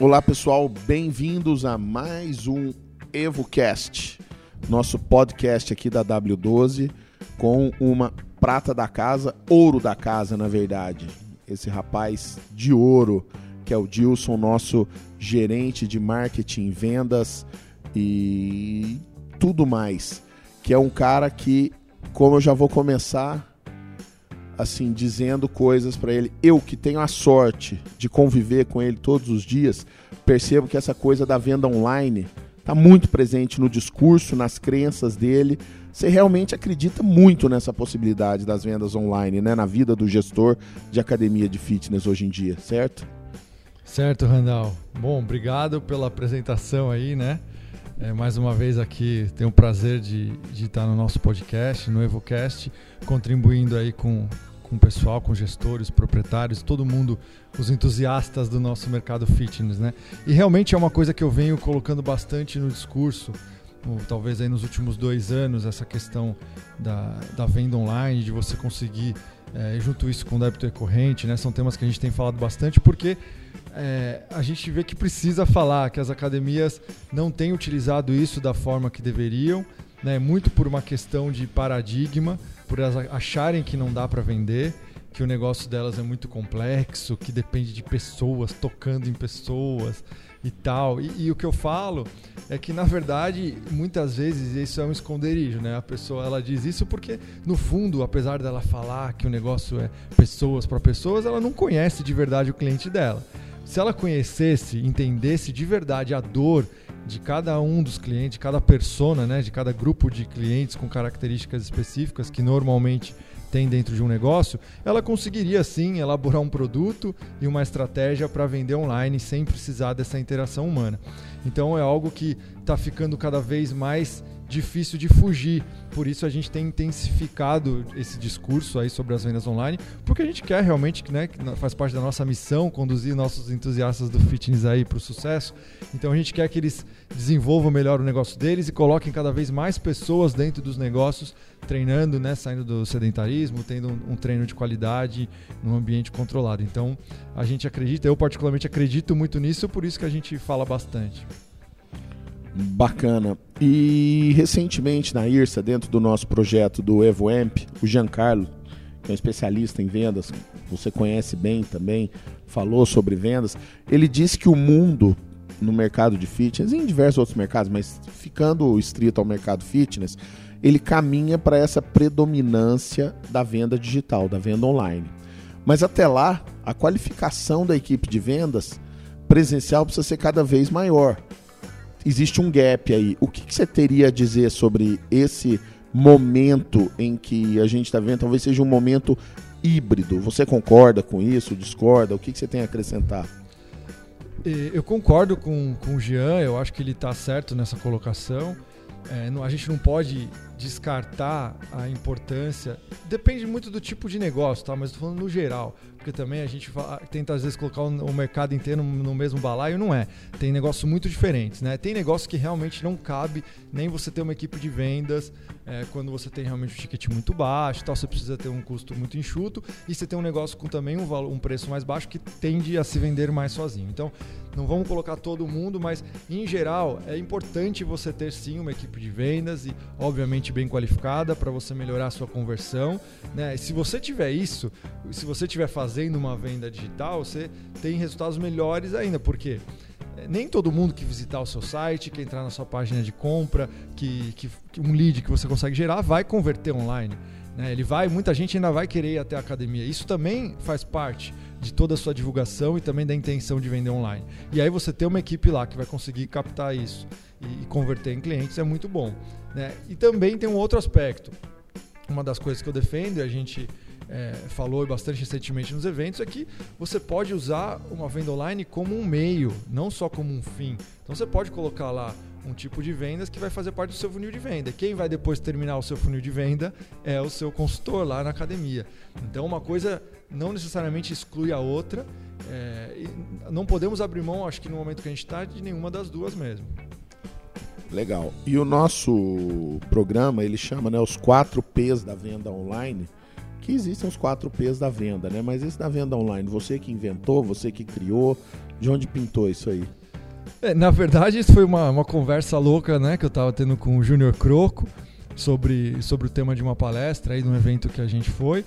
Olá pessoal, bem-vindos a mais um EvoCast, nosso podcast aqui da W12 com uma prata da casa, ouro da casa, na verdade. Esse rapaz de ouro, que é o Dilson, nosso gerente de marketing, vendas e tudo mais. Que é um cara que, como eu já vou começar assim dizendo coisas para ele, eu que tenho a sorte de conviver com ele todos os dias, percebo que essa coisa da venda online está muito presente no discurso, nas crenças dele. Você realmente acredita muito nessa possibilidade das vendas online, né, na vida do gestor de academia de fitness hoje em dia, certo? Certo, Randall. Bom, obrigado pela apresentação aí, né? É, mais uma vez aqui, tenho o prazer de, de estar no nosso podcast, no EvoCast, contribuindo aí com, com o pessoal, com gestores, proprietários, todo mundo, os entusiastas do nosso mercado fitness, né? E realmente é uma coisa que eu venho colocando bastante no discurso, ou talvez aí nos últimos dois anos, essa questão da, da venda online, de você conseguir, é, junto isso com o débito recorrente, né? São temas que a gente tem falado bastante, porque é, a gente vê que precisa falar que as academias não têm utilizado isso da forma que deveriam, né? muito por uma questão de paradigma, por elas acharem que não dá para vender, que o negócio delas é muito complexo, que depende de pessoas tocando em pessoas e tal. E, e, o que eu falo é que na verdade muitas vezes isso é um esconderijo, né? A pessoa ela diz isso porque no fundo, apesar dela falar que o negócio é pessoas para pessoas, ela não conhece de verdade o cliente dela. Se ela conhecesse, entendesse de verdade a dor de cada um dos clientes, de cada persona, né, de cada grupo de clientes com características específicas que normalmente tem dentro de um negócio, ela conseguiria sim elaborar um produto e uma estratégia para vender online sem precisar dessa interação humana. Então é algo que está ficando cada vez mais difícil de fugir. Por isso a gente tem intensificado esse discurso aí sobre as vendas online, porque a gente quer realmente, né, que faz parte da nossa missão, conduzir nossos entusiastas do fitness aí para o sucesso. Então a gente quer que eles desenvolvam melhor o negócio deles e coloquem cada vez mais pessoas dentro dos negócios, treinando, né, saindo do sedentarismo, tendo um, um treino de qualidade num ambiente controlado. Então a gente acredita, eu particularmente acredito muito nisso, por isso que a gente fala bastante. Bacana. E recentemente na IRSA, dentro do nosso projeto do EvoAmp, o Giancarlo, que é um especialista em vendas, você conhece bem também, falou sobre vendas, ele disse que o mundo no mercado de fitness, em diversos outros mercados, mas ficando estrito ao mercado fitness, ele caminha para essa predominância da venda digital, da venda online. Mas até lá, a qualificação da equipe de vendas presencial precisa ser cada vez maior existe um gap aí. O que, que você teria a dizer sobre esse momento em que a gente está vendo? Talvez seja um momento híbrido. Você concorda com isso? Discorda? O que, que você tem a acrescentar? Eu concordo com, com o Jean, eu acho que ele está certo nessa colocação. É, a gente não pode descartar a importância. Depende muito do tipo de negócio, tá? Mas falando no geral porque também a gente tenta às vezes colocar o mercado inteiro no mesmo balaio, não é. Tem negócios muito diferentes, né? Tem negócio que realmente não cabe nem você ter uma equipe de vendas é, quando você tem realmente um ticket muito baixo, tal, você precisa ter um custo muito enxuto e você tem um negócio com também um, valor, um preço mais baixo que tende a se vender mais sozinho. Então, não vamos colocar todo mundo, mas em geral é importante você ter sim uma equipe de vendas e obviamente bem qualificada para você melhorar a sua conversão. Né? se você tiver isso, se você estiver fazendo uma venda digital, você tem resultados melhores ainda, porque é, nem todo mundo que visitar o seu site, que entrar na sua página de compra, que, que, que um lead que você consegue gerar, vai converter online. Né? Ele vai, muita gente ainda vai querer ir até a academia. Isso também faz parte de toda a sua divulgação e também da intenção de vender online. E aí você ter uma equipe lá que vai conseguir captar isso e, e converter em clientes é muito bom. Né? E também tem um outro aspecto. Uma das coisas que eu defendo, a gente é, falou bastante recentemente nos eventos, é que você pode usar uma venda online como um meio, não só como um fim. Então você pode colocar lá um tipo de vendas que vai fazer parte do seu funil de venda. Quem vai depois terminar o seu funil de venda é o seu consultor lá na academia. Então uma coisa não necessariamente exclui a outra. É, não podemos abrir mão, acho que no momento que a gente está, de nenhuma das duas mesmo. Legal. E o nosso programa, ele chama né, os 4 P's da venda online, que existem os 4 P's da venda, né? Mas esse da venda online, você que inventou, você que criou, de onde pintou isso aí? É, na verdade, isso foi uma, uma conversa louca, né, que eu estava tendo com o Júnior Croco sobre, sobre o tema de uma palestra aí, de um evento que a gente foi.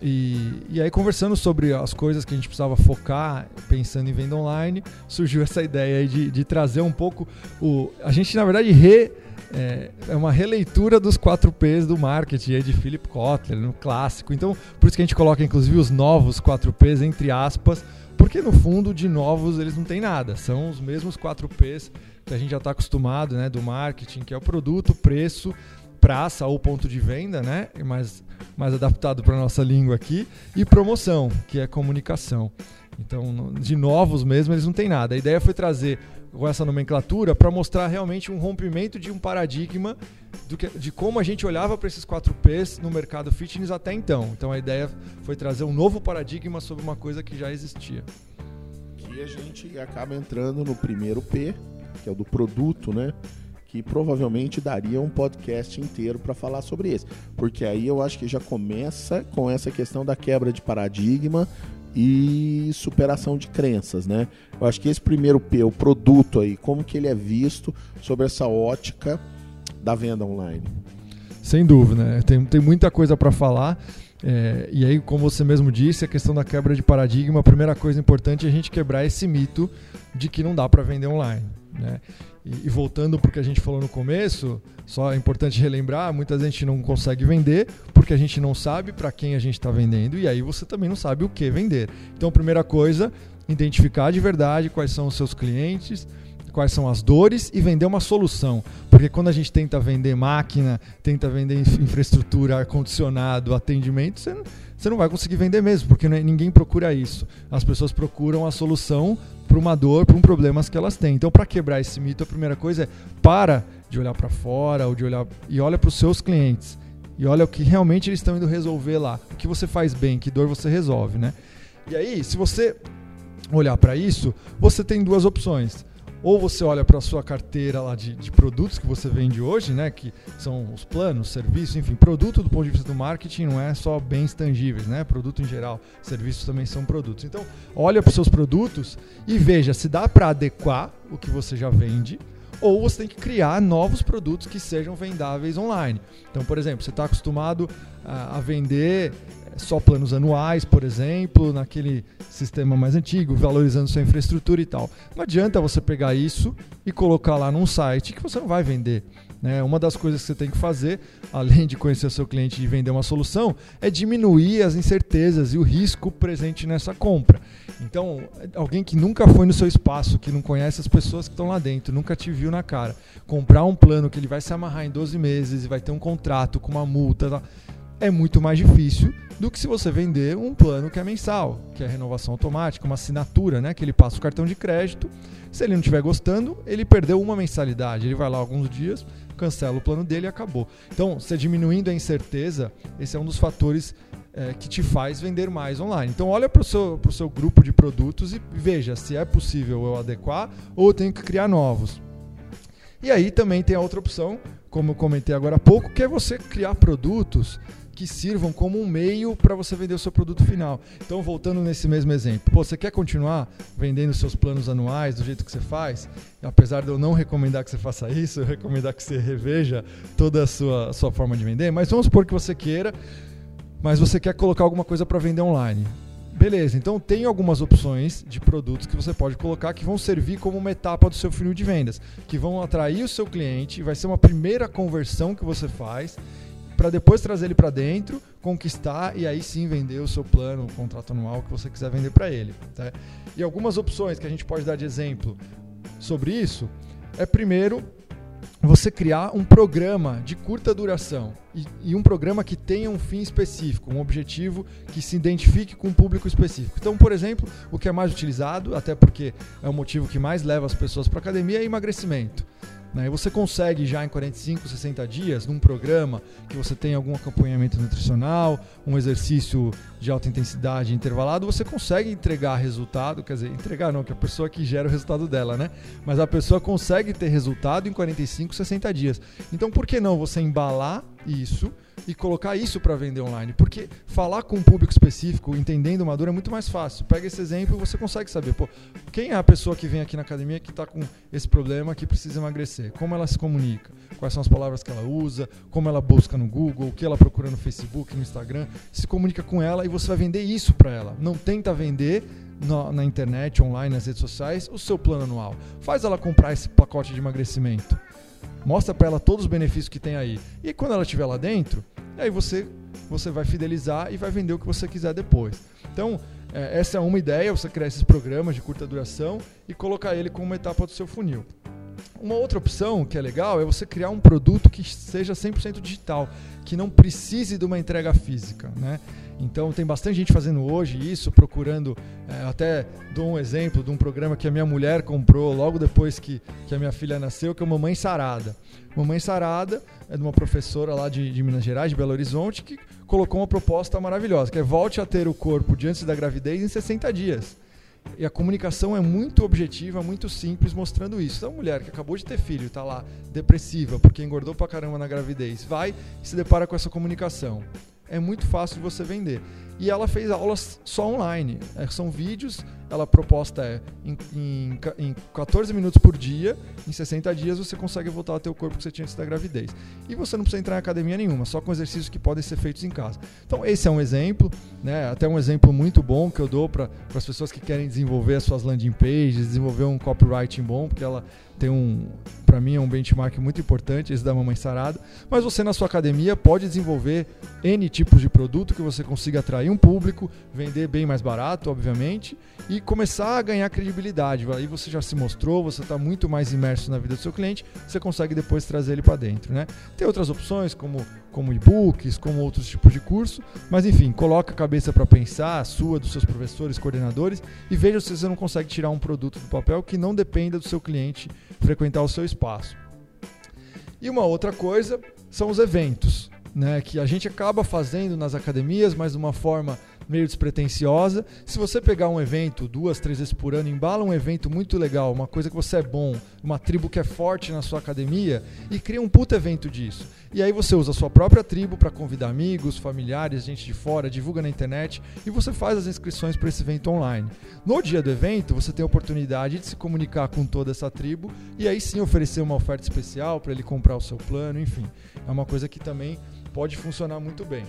E, e aí, conversando sobre as coisas que a gente precisava focar, pensando em venda online, surgiu essa ideia de, de trazer um pouco o. A gente, na verdade, re, é, é, uma releitura dos 4 P's do marketing de Philip Kotler, no clássico. Então, por isso que a gente coloca, inclusive, os novos 4 P's, entre aspas, porque no fundo, de novos, eles não têm nada. São os mesmos 4 P's que a gente já está acostumado, né, do marketing, que é o produto, preço, praça ou ponto de venda, né? Mais, mais adaptado para nossa língua aqui, e promoção, que é comunicação. Então, de novos mesmo, eles não têm nada. A ideia foi trazer com essa nomenclatura para mostrar realmente um rompimento de um paradigma que, de como a gente olhava para esses 4 P's no mercado fitness até então. Então a ideia foi trazer um novo paradigma sobre uma coisa que já existia. Que a gente acaba entrando no primeiro P, que é o do produto, né? Que provavelmente daria um podcast inteiro para falar sobre esse. Porque aí eu acho que já começa com essa questão da quebra de paradigma e superação de crenças, né? Eu acho que esse primeiro P, o produto aí, como que ele é visto sobre essa ótica da venda online? Sem dúvida, né? tem, tem muita coisa para falar. É, e aí, como você mesmo disse, a questão da quebra de paradigma, a primeira coisa importante é a gente quebrar esse mito de que não dá para vender online. Né? E, e voltando para o que a gente falou no começo, só é importante relembrar: muita gente não consegue vender porque a gente não sabe para quem a gente está vendendo e aí você também não sabe o que vender. Então, primeira coisa, identificar de verdade quais são os seus clientes, quais são as dores e vender uma solução. Porque quando a gente tenta vender máquina, tenta vender infraestrutura, ar-condicionado, atendimento, você não, você não vai conseguir vender mesmo, porque é, ninguém procura isso. As pessoas procuram a solução para uma dor, para um problema que elas têm. Então, para quebrar esse mito, a primeira coisa é para de olhar para fora ou de olhar e olha para os seus clientes e olha o que realmente eles estão indo resolver lá, o que você faz bem, que dor você resolve, né? E aí, se você olhar para isso, você tem duas opções ou você olha para a sua carteira lá de, de, produtos que você vende hoje, né, que são os planos, serviços, enfim, produto do ponto de vista do marketing não é só bens tangíveis, né, produto em geral, serviços também são produtos. Então, olha para os seus produtos e veja se dá para adequar o que você já vende ou você tem que criar novos produtos que sejam vendáveis online. Então, por exemplo, você está acostumado a, a vender só planos anuais, por exemplo, naquele sistema mais antigo, valorizando sua infraestrutura e tal. Não adianta você pegar isso e colocar lá num site que você não vai vender. Né? Uma das coisas que você tem que fazer, além de conhecer seu cliente e vender uma solução, é diminuir as incertezas e o risco presente nessa compra. Então, alguém que nunca foi no seu espaço, que não conhece as pessoas que estão lá dentro, nunca te viu na cara, comprar um plano que ele vai se amarrar em 12 meses e vai ter um contrato com uma multa. Tá? É muito mais difícil do que se você vender um plano que é mensal, que é renovação automática, uma assinatura, né? Que ele passa o cartão de crédito. Se ele não estiver gostando, ele perdeu uma mensalidade. Ele vai lá alguns dias, cancela o plano dele e acabou. Então, você diminuindo a incerteza, esse é um dos fatores é, que te faz vender mais online. Então, olha para o seu, seu grupo de produtos e veja se é possível eu adequar ou eu tenho que criar novos. E aí também tem a outra opção, como eu comentei agora há pouco, que é você criar produtos que sirvam como um meio para você vender o seu produto final. Então, voltando nesse mesmo exemplo, pô, você quer continuar vendendo seus planos anuais do jeito que você faz? Apesar de eu não recomendar que você faça isso, eu recomendar que você reveja toda a sua, a sua forma de vender, mas vamos supor que você queira, mas você quer colocar alguma coisa para vender online. Beleza, então tem algumas opções de produtos que você pode colocar que vão servir como uma etapa do seu funil de vendas, que vão atrair o seu cliente, vai ser uma primeira conversão que você faz para depois trazer ele para dentro, conquistar e aí sim vender o seu plano, o contrato anual que você quiser vender para ele. Tá? E algumas opções que a gente pode dar de exemplo sobre isso é primeiro você criar um programa de curta duração e, e, um programa que tenha um fim específico, um objetivo que se identifique com um público específico. Então, por exemplo, o que é mais utilizado, até porque é o motivo que mais leva as pessoas para academia, é emagrecimento. Né? E você consegue já em 45, 60 dias, num programa que você tem algum acompanhamento nutricional, um exercício de alta intensidade intervalado, você consegue entregar resultado, quer dizer, entregar não, que é a pessoa que gera o resultado dela, né? Mas a pessoa consegue ter resultado em 45, 60 dias. Então por que não você embalar isso e colocar isso para vender online. Porque falar com um público específico, entendendo uma dor, é muito mais fácil. Pega esse exemplo e você consegue saber, pô, quem é a pessoa que vem aqui na academia que está com esse problema, que precisa emagrecer? Como ela se comunica? Quais são as palavras que ela usa? Como ela busca no Google? O que ela procura no Facebook, no Instagram? Se comunica com ela e você vai vender isso para ela. Não tenta vender na, na, internet, online, nas redes sociais, o seu plano anual. Faz ela comprar esse pacote de emagrecimento. Mostra para ela todos os benefícios que tem aí. E quando ela estiver lá dentro, aí você, você vai fidelizar e vai vender o que você quiser depois. Então, é, essa é uma ideia, você criar esses programas de curta duração e colocar ele como uma etapa do seu funil. Uma outra opção que é legal é você criar um produto que seja 100% digital, que não precise de uma entrega física, né? Então tem bastante gente fazendo hoje isso, procurando. É, até dou um exemplo de um programa que a minha mulher comprou logo depois que, que a minha filha nasceu, que é o Mamãe Sarada. Mamãe Sarada é de uma professora lá de, de Minas Gerais, de Belo Horizonte, que colocou uma proposta maravilhosa, que é volte a ter o corpo de antes da gravidez em 60 dias. E a comunicação é muito objetiva, muito simples, mostrando isso. Então, a mulher que acabou de ter filho, está lá depressiva porque engordou pra caramba na gravidez, vai e se depara com essa comunicação é muito fácil de você vender. E ela fez aulas só online. É, são vídeos, ela proposta é em, em, em 14 minutos por dia, em 60 dias você consegue voltar a ter o corpo que você tinha antes da gravidez. E você não precisa entrar em academia nenhuma, só com exercícios que podem ser feitos em casa. Então esse é um exemplo, né? até um exemplo muito bom que eu dou para as pessoas que querem desenvolver as suas landing pages, desenvolver um copywriting bom, porque ela tem um, para mim é um benchmark muito importante, esse da Mamãe Sarada. Mas você na sua academia pode desenvolver N tipos de produto que você consiga atrair um público, vender bem mais barato, obviamente, e começar a ganhar credibilidade. Aí você já se mostrou, você está muito mais imerso na vida do seu cliente, você consegue depois trazer ele para dentro. Né? Tem outras opções, como, como e-books, como outros tipos de curso, mas enfim, coloca a cabeça para pensar, a sua, dos seus professores, coordenadores, e veja se você não consegue tirar um produto do papel que não dependa do seu cliente frequentar o seu espaço. E uma outra coisa são os eventos, né, que a gente acaba fazendo nas academias, mas de uma forma meio despretensiosa. Se você pegar um evento duas, três vezes por ano, embala um evento muito legal, uma coisa que você é bom, uma tribo que é forte na sua academia e cria um puta evento disso. E aí você usa a sua própria tribo para convidar amigos, familiares, gente de fora, divulga na internet e você faz as inscrições para esse evento online. No dia do evento, você tem a oportunidade de se comunicar com toda essa tribo e aí sim oferecer uma oferta especial para ele comprar o seu plano, enfim. É uma coisa que também pode funcionar muito bem.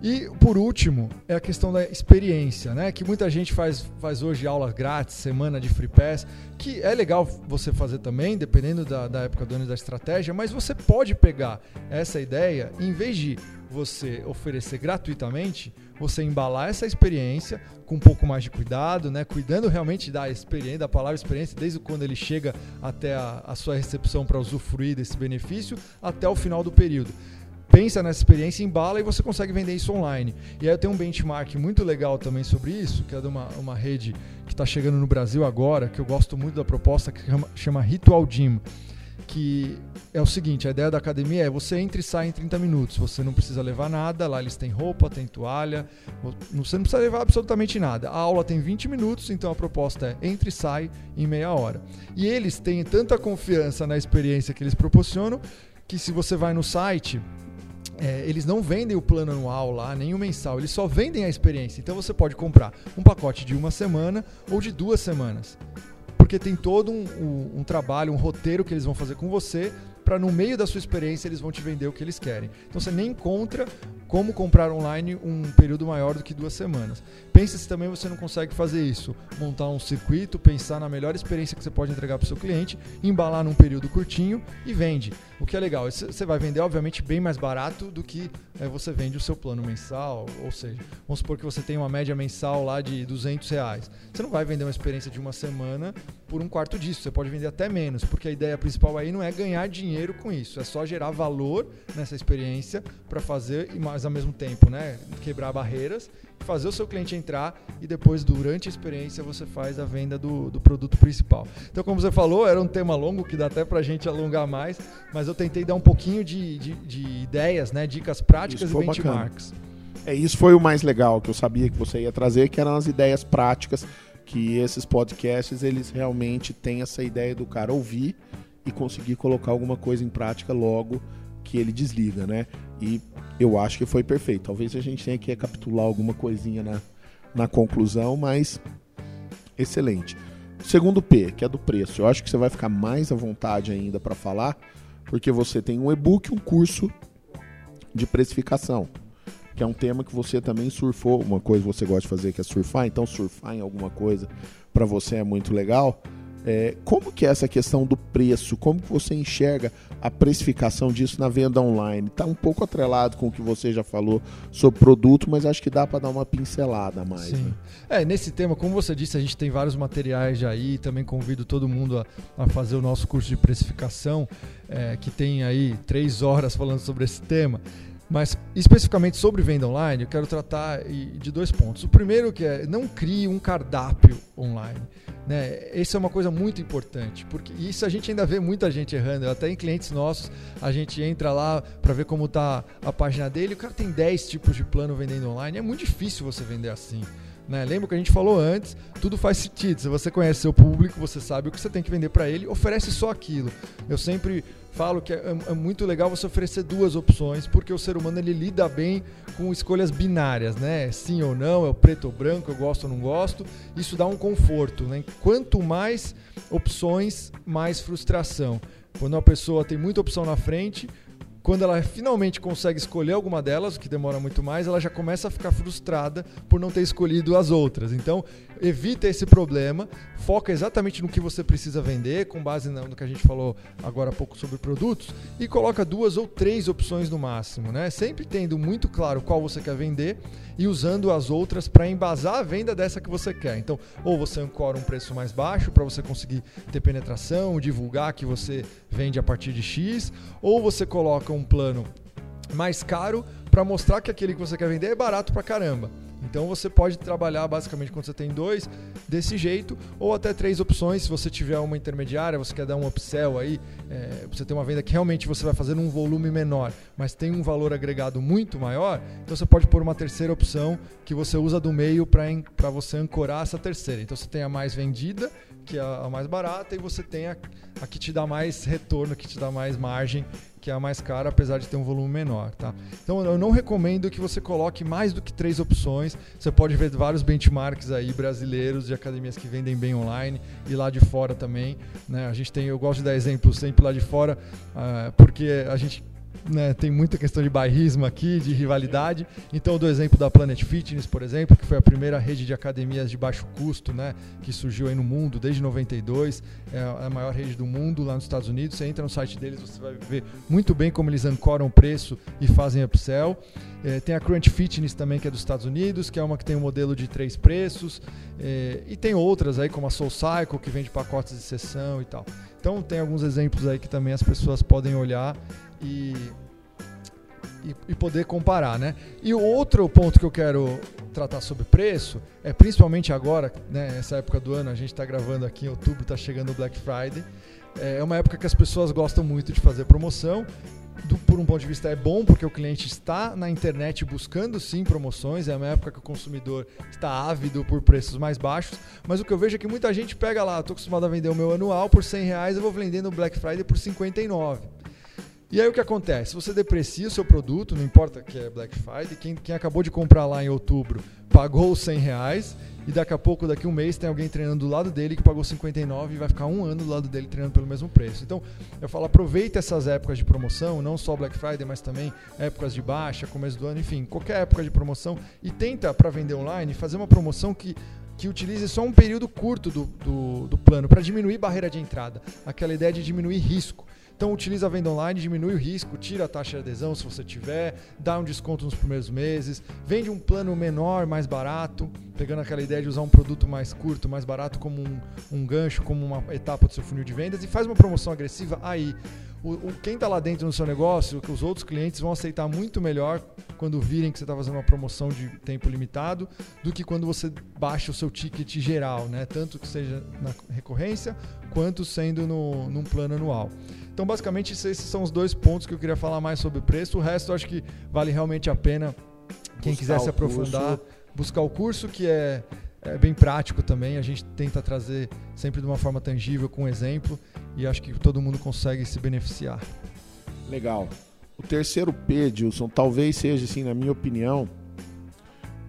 E por último, é a questão da experiência, né? Que muita gente faz, faz hoje aulas grátis, semana de free pass, que é legal você fazer também, dependendo da, da época do ano e da estratégia, mas você pode pegar essa ideia, em vez de você oferecer gratuitamente, você embalar essa experiência com um pouco mais de cuidado, né? Cuidando realmente da experiência, da palavra experiência, desde quando ele chega até a, a sua recepção para usufruir desse benefício, até o final do período pensa nessa experiência, embala e você consegue vender isso online. E aí eu tenho um benchmark muito legal também sobre isso, que é de uma, uma rede que está chegando no Brasil agora, que eu gosto muito da proposta, que chama, chama Ritual Gym. Que é o seguinte, a ideia da academia é você entra e sai em 30 minutos, você não precisa levar nada, lá eles têm roupa, tem toalha, você não precisa levar absolutamente nada. A aula tem 20 minutos, então a proposta é entre e sai em meia hora. E eles têm tanta confiança na experiência que eles proporcionam que se você vai no site, é, eles não vendem o plano anual lá, nem o mensal, eles só vendem a experiência. Então você pode comprar um pacote de uma semana ou de duas semanas. Porque tem todo um, um, um trabalho, um roteiro que eles vão fazer com você para no meio da sua experiência eles vão te vender o que eles querem. Então você nem encontra como comprar online um período maior do que duas semanas. Pense se também você não consegue fazer isso, montar um circuito, pensar na melhor experiência que você pode entregar para o seu cliente, embalar num período curtinho e vende. O que é legal, você vai vender obviamente bem mais barato do que é, você vende o seu plano mensal, ou seja, vamos supor que você tem uma média mensal lá de 200 reais. Você não vai vender uma experiência de uma semana por um quarto disso. Você pode vender até menos, porque a ideia principal aí não é ganhar dinheiro com isso, é só gerar valor nessa experiência para fazer, mas ao mesmo tempo, né, quebrar barreiras, fazer o seu cliente entrar e depois, durante a experiência, você faz a venda do, do produto principal. Então, como você falou, era um tema longo que dá até para a gente alongar mais, mas eu tentei dar um pouquinho de, de, de ideias, né, dicas práticas e benchmarks. Bacana. É, isso foi o mais legal que eu sabia que você ia trazer, que eram as ideias práticas que esses podcasts eles realmente têm essa ideia do cara ouvir e conseguir colocar alguma coisa em prática logo que ele desliga, né? E eu acho que foi perfeito. Talvez a gente tenha que recapitular alguma coisinha na, na conclusão, mas excelente. Segundo P, que é do preço, eu acho que você vai ficar mais à vontade ainda para falar, porque você tem um e-book, um curso de precificação que é um tema que você também surfou, uma coisa que você gosta de fazer que é surfar, então surfar em alguma coisa para você é muito legal. É, como que é essa questão do preço? Como que você enxerga a precificação disso na venda online? Está um pouco atrelado com o que você já falou sobre produto, mas acho que dá para dar uma pincelada mais. Sim. Né? É, nesse tema, como você disse, a gente tem vários materiais já aí, também convido todo mundo a, a fazer o nosso curso de precificação, é, que tem aí três horas falando sobre esse tema. Mas especificamente sobre venda online, eu quero tratar de dois pontos. O primeiro que é não crie um cardápio online. Né? Isso é uma coisa muito importante, porque isso a gente ainda vê muita gente errando. Até em clientes nossos, a gente entra lá para ver como está a página dele. O cara tem 10 tipos de plano vendendo online. É muito difícil você vender assim. Né? Lembra que a gente falou antes? Tudo faz sentido. Se você conhece seu público, você sabe o que você tem que vender para ele, oferece só aquilo. Eu sempre falo que é, é, muito legal você oferecer duas opções, porque o ser humano ele lida bem com escolhas binárias, né? Sim ou não, é o preto ou branco, eu gosto ou não gosto. Isso dá um conforto, né? Quanto mais opções, mais frustração. Quando uma pessoa tem muita opção na frente, quando ela finalmente consegue escolher alguma delas, o que demora muito mais, ela já começa a ficar frustrada por não ter escolhido as outras. Então, evita esse problema, foca exatamente no que você precisa vender, com base no que a gente falou agora há pouco sobre produtos, e coloca duas ou três opções no máximo, né? Sempre tendo muito claro qual você quer vender e usando as outras para embasar a venda dessa que você quer. Então, ou você ancora um preço mais baixo para você conseguir ter penetração, divulgar que você vende a partir de X, ou você coloca um plano mais caro para mostrar que aquele que você quer vender é barato para caramba. Então você pode trabalhar basicamente quando você tem dois desse jeito, ou até três opções. Se você tiver uma intermediária, você quer dar um upsell aí, é, você tem uma venda que realmente você vai fazer num volume menor, mas tem um valor agregado muito maior, então você pode pôr uma terceira opção que você usa do meio para você ancorar essa terceira. Então você tem a mais vendida, que é a mais barata, e você tem a, a que te dá mais retorno, que te dá mais margem que é a mais cara, apesar de ter um volume menor, tá? Então eu não recomendo que você coloque mais do que três opções. Você pode ver vários benchmarks aí brasileiros de academias que vendem bem online e lá de fora também. Né? A gente tem, eu gosto de dar exemplos sempre lá de fora, uh, porque a gente né, tem muita questão de bairrismo aqui, de rivalidade. Então eu dou exemplo da Planet Fitness, por exemplo, que foi a primeira rede de academias de baixo custo, né, que surgiu aí no mundo desde 92, é a maior rede do mundo lá nos Estados Unidos. Você entra no site deles, você vai ver muito bem como eles ancoram o preço e fazem upsell. É, tem a Crunch Fitness também, que é dos Estados Unidos, que é uma que tem um modelo de três preços. É, e tem outras aí, como a Soul Cycle, que vende pacotes de sessão e tal. Então tem alguns exemplos aí que também as pessoas podem olhar e, e, e, poder comparar, né? E o outro ponto que eu quero tratar sobre preço é principalmente agora, né? Essa época do ano, a gente está gravando aqui em outubro, está chegando o Black Friday. É uma época que as pessoas gostam muito de fazer promoção. Do, por um ponto de vista é bom porque o cliente está na internet buscando sim promoções, é uma época que o consumidor está ávido por preços mais baixos, mas o que eu vejo é que muita gente pega lá, estou acostumado a vender o meu anual por 100 reais, eu vou vender no Black Friday por 59. E aí o que acontece? Você deprecia o seu produto, não importa que é Black Friday, quem, quem acabou de comprar lá em outubro pagou os 100 reais e daqui a pouco, daqui a um mês, tem alguém treinando do lado dele que pagou 59 e vai ficar um ano do lado dele treinando pelo mesmo preço. Então, eu falo, aproveita essas épocas de promoção, não só Black Friday, mas também épocas de baixa, começo do ano, enfim, qualquer época de promoção e tenta, para vender online, fazer uma promoção que que utilize só um período curto do, do, do plano para diminuir barreira de entrada, aquela ideia de diminuir risco. Então utiliza a venda online, diminui o risco, tira a taxa de adesão se você tiver, dá um desconto nos primeiros meses, vende um plano menor, mais barato, pegando aquela ideia de usar um produto mais curto, mais barato como um, um gancho, como uma etapa do seu funil de vendas e faz uma promoção agressiva aí o, o quem está lá dentro no seu negócio, que os outros clientes vão aceitar muito melhor quando virem que você está fazendo uma promoção de tempo limitado do que quando você baixa o seu ticket geral, né? Tanto que seja na recorrência quanto sendo no, num plano anual. Então, basicamente, esses são os dois pontos que eu queria falar mais sobre o preço. O resto, eu acho que vale realmente a pena quem buscar quiser se aprofundar, curso. buscar o curso que é é bem prático também. A gente tenta trazer sempre de uma forma tangível, com exemplo, e acho que todo mundo consegue se beneficiar. Legal. O terceiro P, Dilson, talvez seja, assim, na minha opinião,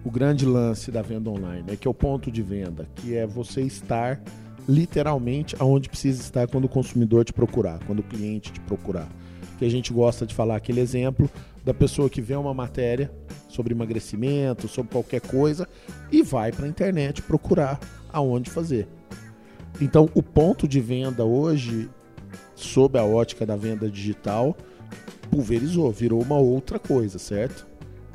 o grande lance da venda online, né? que é o ponto de venda, que é você estar literalmente aonde precisa estar quando o consumidor te procurar, quando o cliente te procurar. Que a gente gosta de falar aquele exemplo da pessoa que vê uma matéria sobre emagrecimento, sobre qualquer coisa e vai para a internet procurar aonde fazer. Então, o ponto de venda hoje, sob a ótica da venda digital, pulverizou, virou uma outra coisa, certo?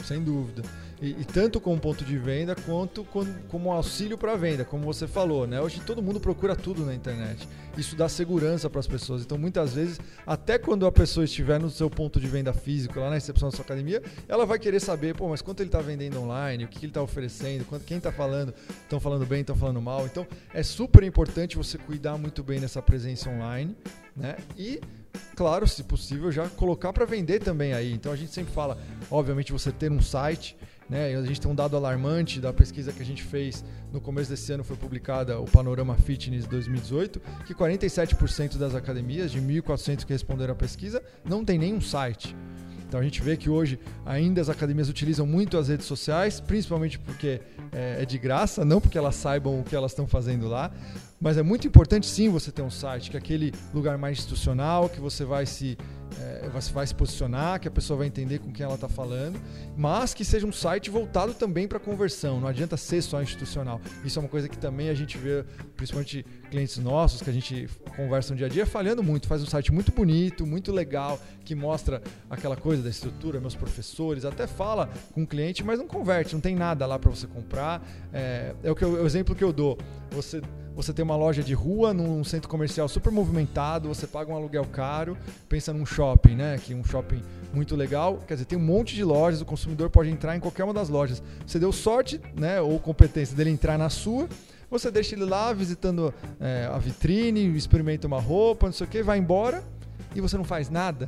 Sem dúvida. E, e, tanto como ponto de venda quanto com, como auxílio para venda, como você falou, né? Hoje todo mundo procura tudo na internet. Isso dá segurança para as pessoas. Então, muitas vezes, até quando a pessoa estiver no seu ponto de venda físico, lá na recepção da sua academia, ela vai querer saber, pô, mas quanto ele está vendendo online, o que, que ele está oferecendo, quanto, quem está falando, estão falando bem, estão falando mal. Então, é super importante você cuidar muito bem dessa presença online, né? E claro, se possível, já colocar para vender também aí. Então a gente sempre fala, obviamente, você ter um site né? A gente tem um dado alarmante da pesquisa que a gente fez no começo desse ano, foi publicada o Panorama Fitness 2018, que 47% das academias, de 1.400 que responderam à pesquisa, não tem nenhum site. Então a gente vê que hoje ainda as academias utilizam muito as redes sociais, principalmente porque é, é de graça, não porque elas saibam o que elas estão fazendo lá. Mas é muito importante sim você ter um site, que é aquele lugar mais institucional, que você vai se é, vai se posicionar, que a pessoa vai entender com quem ela está falando, mas que seja um site voltado também para conversão. Não adianta ser só institucional. Isso é uma coisa que também a gente vê, principalmente clientes nossos, que a gente conversa no dia a dia, falhando muito. Faz um site muito bonito, muito legal, que mostra aquela coisa da estrutura, meus professores, até fala com o cliente, mas não converte, não tem nada lá para você comprar. É, é o, que eu, o exemplo que eu dou. Você você tem uma loja de rua num centro comercial super movimentado, você paga um aluguel caro, pensa num shopping, né? Que é um shopping muito legal. Quer dizer, tem um monte de lojas, o consumidor pode entrar em qualquer uma das lojas. Você deu sorte, né? Ou competência dele entrar na sua. Você deixa ele lá visitando é, a vitrine, experimenta uma roupa, não sei o que, vai embora e você não faz nada.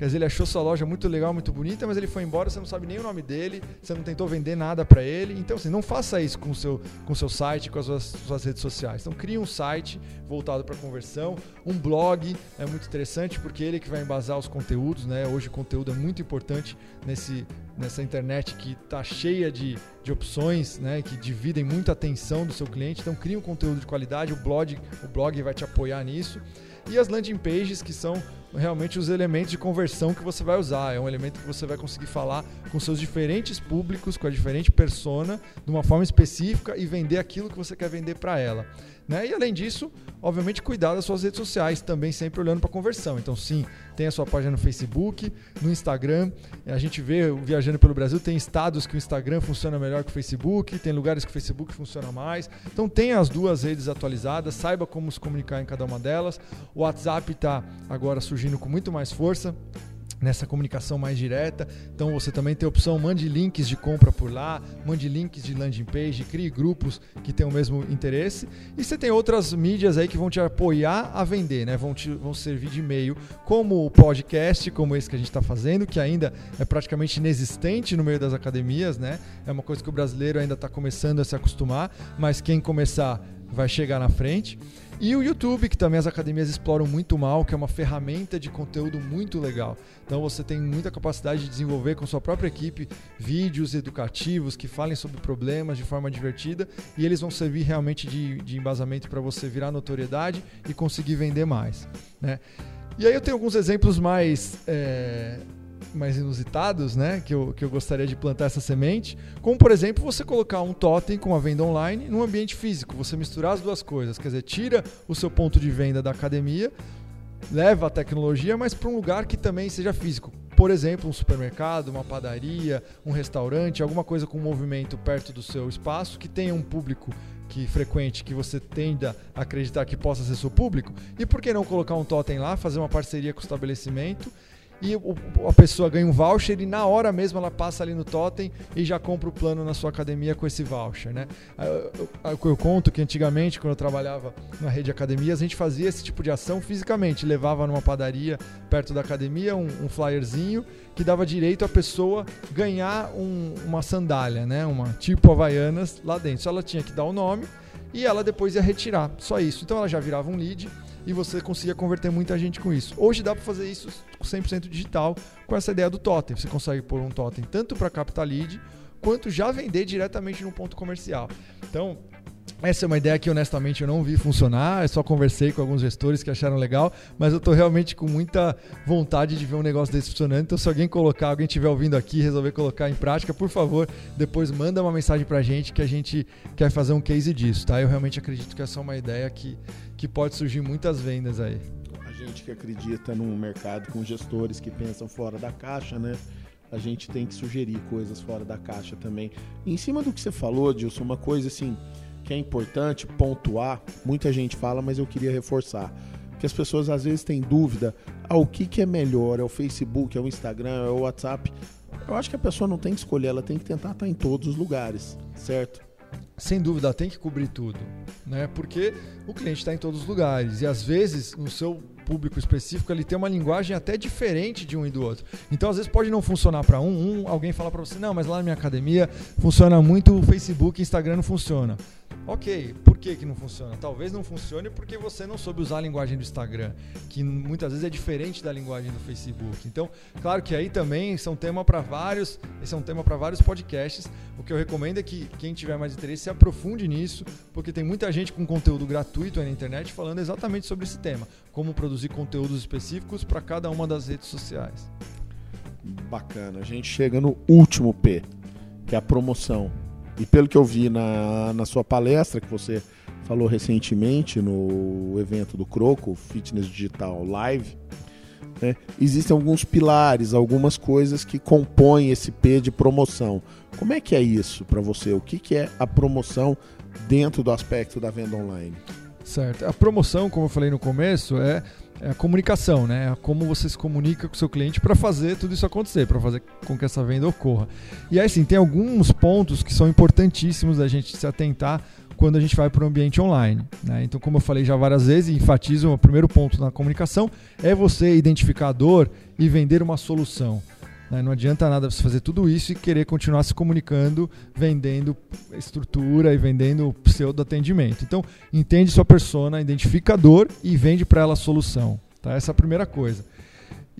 Quer dizer, ele achou sua loja muito legal, muito bonita, mas ele foi embora, você não sabe nem o nome dele, você não tentou vender nada para ele. Então, assim, não faça isso com o seu, com seu site, com as suas, suas redes sociais. Então, crie um site voltado para conversão, um blog é muito interessante porque ele que vai embasar os conteúdos, né? Hoje o conteúdo é muito importante nesse, nessa internet que está cheia de, de opções, né? Que dividem muita atenção do seu cliente. Então, crie um conteúdo de qualidade, o blog, o blog vai te apoiar nisso. E as landing pages, que são realmente os elementos de conversão que você vai usar. É um elemento que você vai conseguir falar com seus diferentes públicos, com a diferente persona, de uma forma específica e vender aquilo que você quer vender para ela. Né? E além disso, obviamente, cuidar das suas redes sociais, também sempre olhando para conversão. Então, sim, tem a sua página no Facebook, no Instagram. A gente vê, viajando pelo Brasil, tem estados que o Instagram funciona melhor que o Facebook, tem lugares que o Facebook funciona mais. Então, tenha as duas redes atualizadas, saiba como se comunicar em cada uma delas. O WhatsApp está agora surgindo com muito mais força nessa comunicação mais direta. Então você também tem a opção, mande links de compra por lá, mande links de landing page, crie grupos que têm o mesmo interesse. E você tem outras mídias aí que vão te apoiar a vender, né? Vão, te, vão servir de meio, como o podcast, como esse que a gente está fazendo, que ainda é praticamente inexistente no meio das academias, né? É uma coisa que o brasileiro ainda está começando a se acostumar, mas quem começar vai chegar na frente. E o YouTube, que também as academias exploram muito mal, que é uma ferramenta de conteúdo muito legal. Então você tem muita capacidade de desenvolver com sua própria equipe vídeos educativos que falem sobre problemas de forma divertida e eles vão servir realmente de, de embasamento para você virar notoriedade e conseguir vender mais. Né? E aí eu tenho alguns exemplos mais. É mais inusitados, né? Que eu, que eu gostaria de plantar essa semente. Como, por exemplo, você colocar um totem com a venda online num ambiente físico. Você misturar as duas coisas. Quer dizer, tira o seu ponto de venda da academia, leva a tecnologia, mas para um lugar que também seja físico. Por exemplo, um supermercado, uma padaria, um restaurante, alguma coisa com movimento perto do seu espaço que tenha um público que frequente, que você tenda a acreditar que possa ser seu público. E por que não colocar um totem lá, fazer uma parceria com o estabelecimento e o, a pessoa ganha um voucher e na hora mesmo ela passa ali no totem e já compra o plano na sua academia com esse voucher, né? Eu, eu, eu, conto que antigamente, quando eu trabalhava na rede de academias, a gente fazia esse tipo de ação fisicamente, levava numa padaria perto da academia um, um flyerzinho que dava direito a pessoa ganhar um, uma sandália, né? Uma tipo Havaianas lá dentro. Só ela tinha que dar o nome e ela depois ia retirar. Só isso. Então ela já virava um lead e você conseguia converter muita gente com isso. Hoje dá para fazer isso 100% digital com essa ideia do totem. Você consegue pôr um totem tanto para captar lead quanto já vender diretamente no ponto comercial. Então, essa é uma ideia que honestamente eu não vi funcionar, eu só conversei com alguns gestores que acharam legal, mas eu estou realmente com muita vontade de ver um negócio desse funcionando. Então, se alguém colocar, alguém estiver ouvindo aqui resolver colocar em prática, por favor, depois manda uma mensagem para a gente que a gente quer fazer um case disso, tá? Eu realmente acredito que essa é uma ideia que, que pode surgir muitas vendas aí. A gente que acredita num mercado com gestores que pensam fora da caixa, né? A gente tem que sugerir coisas fora da caixa também. E em cima do que você falou, Dilson, uma coisa assim que é importante pontuar, muita gente fala, mas eu queria reforçar. Que as pessoas às vezes têm dúvida, ah, o que, que é melhor, é o Facebook, é o Instagram, é o WhatsApp. Eu acho que a pessoa não tem que escolher, ela tem que tentar estar em todos os lugares, certo? Sem dúvida, tem que cobrir tudo, né? Porque o cliente está em todos os lugares e às vezes no seu público específico ele tem uma linguagem até diferente de um e do outro. Então às vezes pode não funcionar para um, um, alguém fala para você não, mas lá na minha academia funciona muito o Facebook, Instagram não funciona. Ok, por que, que não funciona? Talvez não funcione porque você não soube usar a linguagem do Instagram, que muitas vezes é diferente da linguagem do Facebook. Então, claro que aí também são tema para vários, esse é um tema para vários podcasts. O que eu recomendo é que quem tiver mais interesse se aprofunde nisso, porque tem muita gente com conteúdo gratuito aí na internet falando exatamente sobre esse tema, como produzir conteúdos específicos para cada uma das redes sociais. Bacana. A gente chega no último P, que é a promoção. E pelo que eu vi na, na sua palestra, que você falou recentemente no evento do Croco, Fitness Digital Live, né, existem alguns pilares, algumas coisas que compõem esse P de promoção. Como é que é isso para você? O que, que é a promoção dentro do aspecto da venda online? Certo. A promoção, como eu falei no começo, é é a comunicação, né? É como você se comunica com o seu cliente para fazer tudo isso acontecer, para fazer com que essa venda ocorra. E aí, sim, tem alguns pontos que são importantíssimos da gente se atentar quando a gente vai para o ambiente online. Né? Então, como eu falei já várias vezes, enfatizo o primeiro ponto na comunicação é você identificar a dor e vender uma solução. Né? Não adianta nada você fazer tudo isso e querer continuar se comunicando, vendendo estrutura e vendendo pseudo atendimento. Então, entende sua persona, identifica a dor e vende para ela a solução. Tá? Essa é a primeira coisa.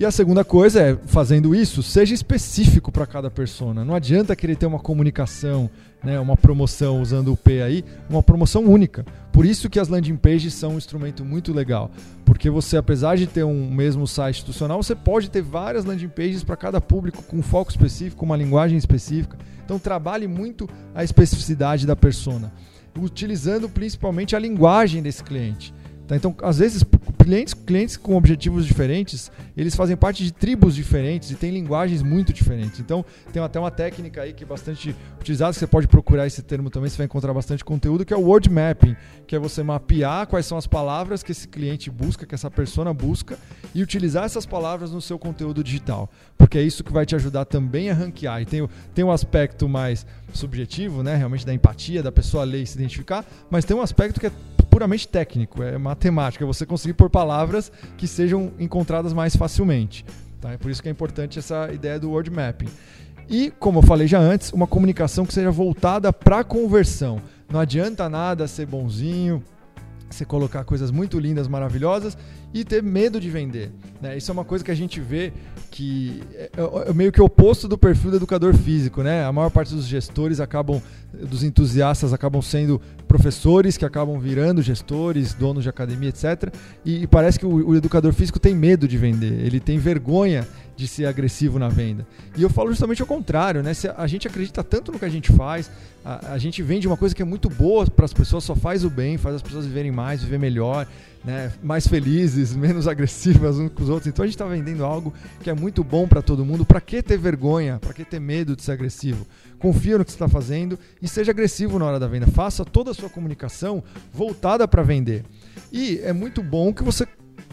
E a segunda coisa é, fazendo isso, seja específico para cada persona. Não adianta querer ter uma comunicação, né, uma promoção usando o P aí, uma promoção única. Por isso que as landing pages são um instrumento muito legal. Porque você, apesar de ter um mesmo site institucional, você pode ter várias landing pages para cada público com foco específico, uma linguagem específica. Então trabalhe muito a especificidade da persona, utilizando principalmente a linguagem desse cliente. Tá? Então, às vezes, clientes, clientes com objetivos diferentes, eles fazem parte de tribos diferentes e têm linguagens muito diferentes. Então, tem até uma técnica aí que é bastante utilizada, você pode procurar esse termo também, você vai encontrar bastante conteúdo, que é o word mapping, que é você mapear quais são as palavras que esse cliente busca, que essa persona busca, e utilizar essas palavras no seu conteúdo digital. Porque é isso que vai te ajudar também a ranquear. E tem, tem um aspecto mais subjetivo, né? Realmente da empatia, da pessoa ler e se identificar, mas tem um aspecto que é puramente técnico, é matemática, você conseguir por palavras que sejam encontradas mais facilmente. Tá? É por isso que é importante essa ideia do word mapping. E, como eu falei já antes, uma comunicação que seja voltada para conversão. Não adianta nada ser bonzinho, você colocar coisas muito lindas, maravilhosas e ter medo de vender. Né? Isso é uma coisa que a gente vê que é, é, é meio que o oposto do perfil do educador físico. Né? A maior parte dos gestores acabam, dos entusiastas, acabam sendo professores que acabam virando gestores, donos de academia, etc. E, e parece que o, o educador físico tem medo de vender, ele tem vergonha de ser agressivo na venda. E eu falo justamente ao contrário, né? Se a gente acredita tanto no que a gente faz, a, a gente vende uma coisa que é muito boa para as pessoas, só faz o bem, faz as pessoas viverem mais, viver melhor. Né, mais felizes, menos agressivas uns com os outros. Então a gente está vendendo algo que é muito bom para todo mundo. Para que ter vergonha? Para que ter medo de ser agressivo? Confia no que você está fazendo e seja agressivo na hora da venda. Faça toda a sua comunicação voltada para vender. E é muito bom que você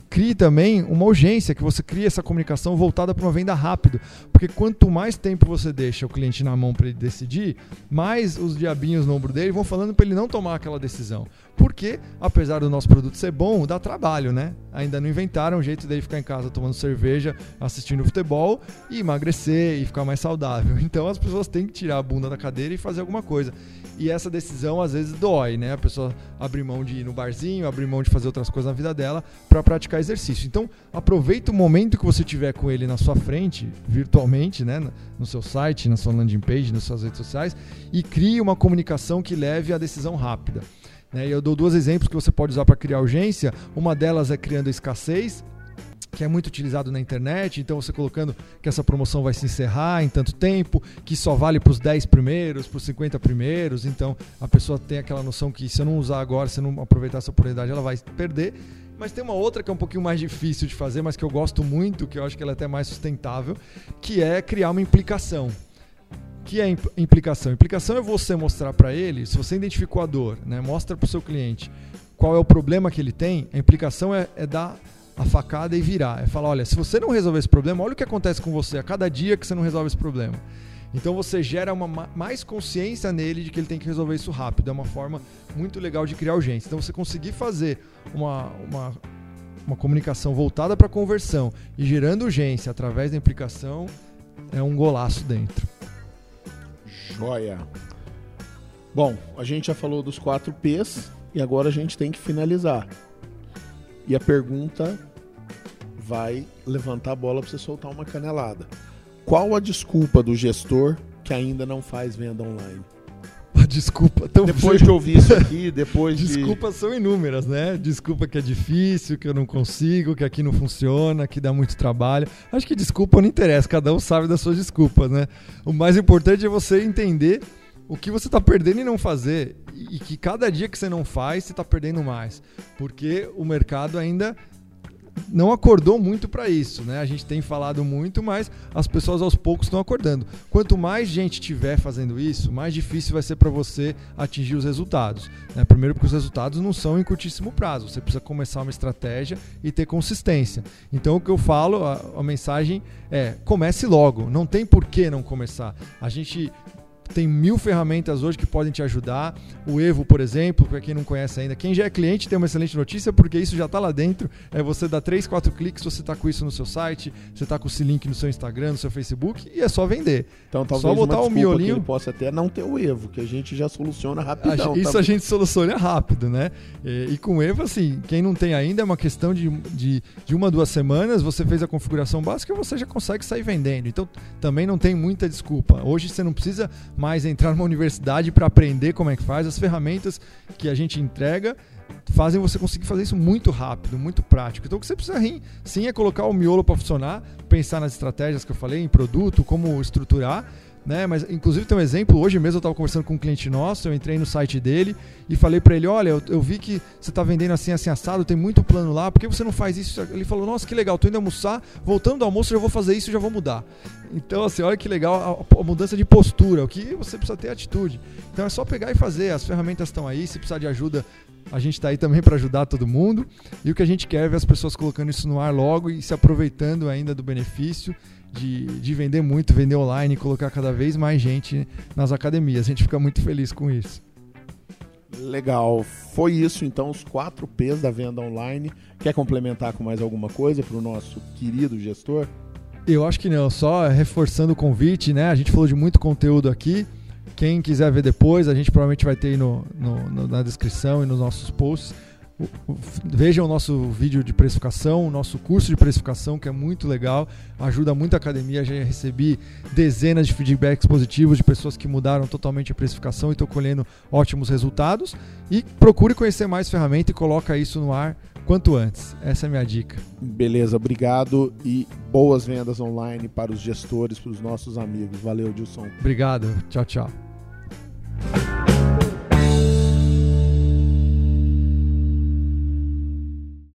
crie também uma urgência, que você crie essa comunicação voltada para uma venda rápido. Porque quanto mais tempo você deixa o cliente na mão para ele decidir, mais os diabinhos no ombro dele vão falando para ele não tomar aquela decisão. Porque, apesar do nosso produto ser bom, dá trabalho, né? Ainda não inventaram um jeito dele ficar em casa tomando cerveja, assistindo futebol e emagrecer e ficar mais saudável. Então as pessoas têm que tirar a bunda da cadeira e fazer alguma coisa. E essa decisão às vezes dói, né? A pessoa abrir mão de ir no barzinho, abrir mão de fazer outras coisas na vida dela para praticar exercício. Então, aproveita o momento que você tiver com ele na sua frente, virtualmente, né? No seu site, na sua landing page, nas suas redes sociais, e crie uma comunicação que leve à decisão rápida. Né? Eu dou dois exemplos que você pode usar para criar urgência. Uma delas é criando escassez, que é muito utilizado na internet, então você colocando que essa promoção vai se encerrar em tanto tempo, que só vale para os 10 primeiros, para os 50 primeiros, então a pessoa tem aquela noção que se eu não usar agora, se eu não aproveitar essa oportunidade, ela vai perder. Mas tem uma outra que é um pouquinho mais difícil de fazer, mas que eu gosto muito, que eu acho que ela é até mais sustentável, que é criar uma implicação que é implicação? Implicação é você mostrar para ele, se você identificou a dor, né, mostra para o seu cliente qual é o problema que ele tem, a implicação é, é dar a facada e virar. É falar, olha, se você não resolver esse problema, olha o que acontece com você a cada dia que você não resolve esse problema. Então você gera uma mais consciência nele de que ele tem que resolver isso rápido. É uma forma muito legal de criar urgência. Então você conseguir fazer uma, uma, uma comunicação voltada para conversão e gerando urgência através da implicação é um golaço dentro. Joia. Bom, a gente já falou dos quatro P's e agora a gente tem que finalizar. E a pergunta vai levantar a bola para você soltar uma canelada. Qual a desculpa do gestor que ainda não faz venda online? Desculpa, tão depois eu vi isso aqui, depois Desculpas de... são inúmeras, né? Desculpa que é difícil, que eu não consigo, que aqui não funciona, que dá muito trabalho. Acho que desculpa não interessa, cada um sabe das suas desculpas, né? O mais importante é você entender o que você está perdendo e não fazer e que cada dia que você não faz, você está perdendo mais, porque o mercado ainda não acordou muito para isso, né? A gente tem falado muito, mas as pessoas aos poucos estão acordando. Quanto mais gente tiver fazendo isso, mais difícil vai ser para você atingir os resultados. Né? Primeiro, porque os resultados não são em curtíssimo prazo. Você precisa começar uma estratégia e ter consistência. Então, o que eu falo, a, a mensagem é: comece logo. Não tem por que não começar. A gente tem mil ferramentas hoje que podem te ajudar. O Evo, por exemplo, para quem não conhece ainda, quem já é cliente tem uma excelente notícia, porque isso já está lá dentro. É você dar 3, 4 cliques, você está com isso no seu site, você está com esse link no seu Instagram, no seu Facebook, e é só vender. Então talvez só botar o miolinho. Que ele possa até não ter o Evo, que a gente já soluciona rapidão. A, isso tá... a gente soluciona rápido, né? E, e, com o Evo, assim, quem não tem ainda é uma questão de, de, de uma, duas semanas, você fez a configuração básica e você já consegue sair vendendo. Então também não tem muita desculpa. Hoje você não precisa mais entrar numa universidade para aprender como é que faz. As ferramentas que a gente entrega fazem você conseguir fazer isso muito rápido, muito prático. Então o que você precisa sim é colocar o miolo para funcionar, pensar nas estratégias que eu falei, em produto, como estruturar né? Mas inclusive tem um exemplo, hoje mesmo eu estava conversando com um cliente nosso, eu entrei no site dele e falei para ele, olha, eu, eu, vi que você está vendendo assim, assim, assado, tem muito plano lá, por que você não faz isso? Ele falou, nossa, que legal, tô indo almoçar, voltando do almoço eu já vou fazer isso já vou mudar. Então, assim, olha que legal a, a, mudança de postura, o que você precisa ter atitude. Então é só pegar e fazer, as ferramentas estão aí, se precisar de ajuda, a gente está aí também para ajudar todo mundo. E o que a gente quer é ver as pessoas colocando isso no ar logo e se aproveitando ainda do benefício de, de vender muito, vender online e colocar cada vez mais gente nas academias. A gente fica muito feliz com isso. Legal. Foi isso então, os quatro P's da venda online. Quer complementar com mais alguma coisa para o nosso querido gestor? Eu acho que não, só reforçando o convite, né? A gente falou de muito conteúdo aqui. Quem quiser ver depois, a gente provavelmente vai ter aí no, no, no na descrição e nos nossos posts Vejam o nosso vídeo de precificação, o nosso curso de precificação, que é muito legal, ajuda muito a academia. Já recebi dezenas de feedbacks positivos de pessoas que mudaram totalmente a precificação e estão colhendo ótimos resultados. E procure conhecer mais ferramenta e coloca isso no ar quanto antes. Essa é a minha dica. Beleza, obrigado e boas vendas online para os gestores, para os nossos amigos. Valeu, Dilson. Obrigado. Tchau, tchau. you